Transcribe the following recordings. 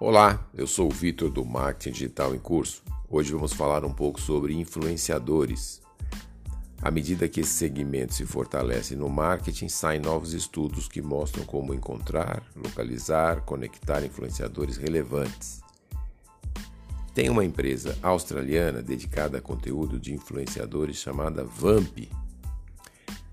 Olá, eu sou o Vitor do Marketing Digital em Curso. Hoje vamos falar um pouco sobre influenciadores. À medida que esse segmento se fortalece no marketing, saem novos estudos que mostram como encontrar, localizar, conectar influenciadores relevantes. Tem uma empresa australiana dedicada a conteúdo de influenciadores chamada Vamp.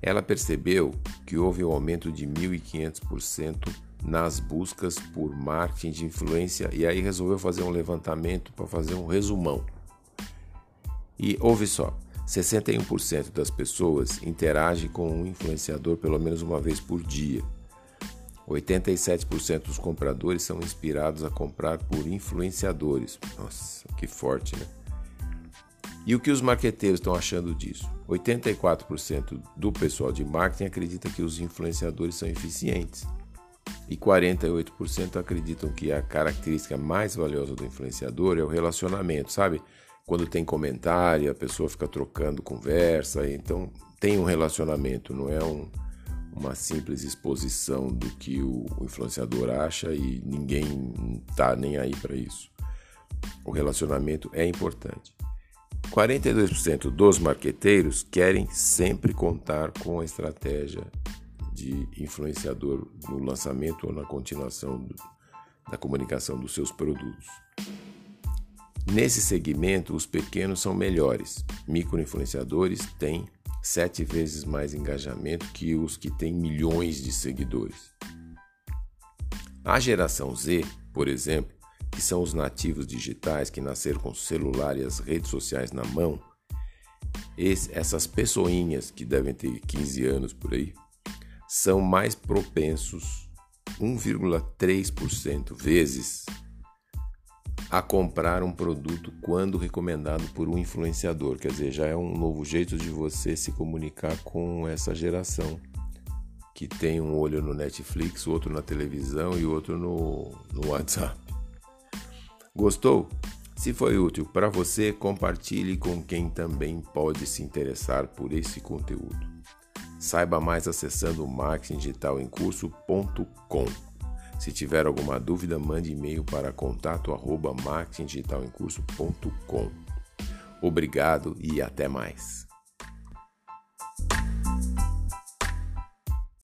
Ela percebeu que houve um aumento de 1.500% nas buscas por marketing de influência e aí resolveu fazer um levantamento para fazer um resumão. E ouve só, 61% das pessoas interagem com um influenciador pelo menos uma vez por dia. 87% dos compradores são inspirados a comprar por influenciadores. Nossa, que forte, né? E o que os marqueteiros estão achando disso? 84% do pessoal de marketing acredita que os influenciadores são eficientes e 48% acreditam que a característica mais valiosa do influenciador é o relacionamento, sabe? Quando tem comentário, a pessoa fica trocando conversa, então tem um relacionamento, não é um, uma simples exposição do que o, influenciador acha e ninguém tá nem aí para isso. O relacionamento é importante. 42% dos marqueteiros querem sempre contar com a estratégia de influenciador no lançamento ou na continuação do, da comunicação dos seus produtos. Nesse segmento, os pequenos são melhores. Microinfluenciadores têm sete vezes mais engajamento que os que têm milhões de seguidores. A geração Z, por exemplo, que são os nativos digitais que nasceram com o celular e as redes sociais na mão, essas pessoinhas que devem ter 15 anos por aí, são mais propensos 1,3% vezes a comprar um produto quando recomendado por um influenciador. Quer dizer, já é um novo jeito de você se comunicar com essa geração que tem um olho no Netflix, outro na televisão e outro no, no WhatsApp. Gostou? Se foi útil para você, compartilhe com quem também pode se interessar por esse conteúdo. Saiba mais acessando marketingdigitalemcurso.com. Se tiver alguma dúvida, mande e-mail para contato@marketingdigitalemcurso.com. Obrigado e até mais.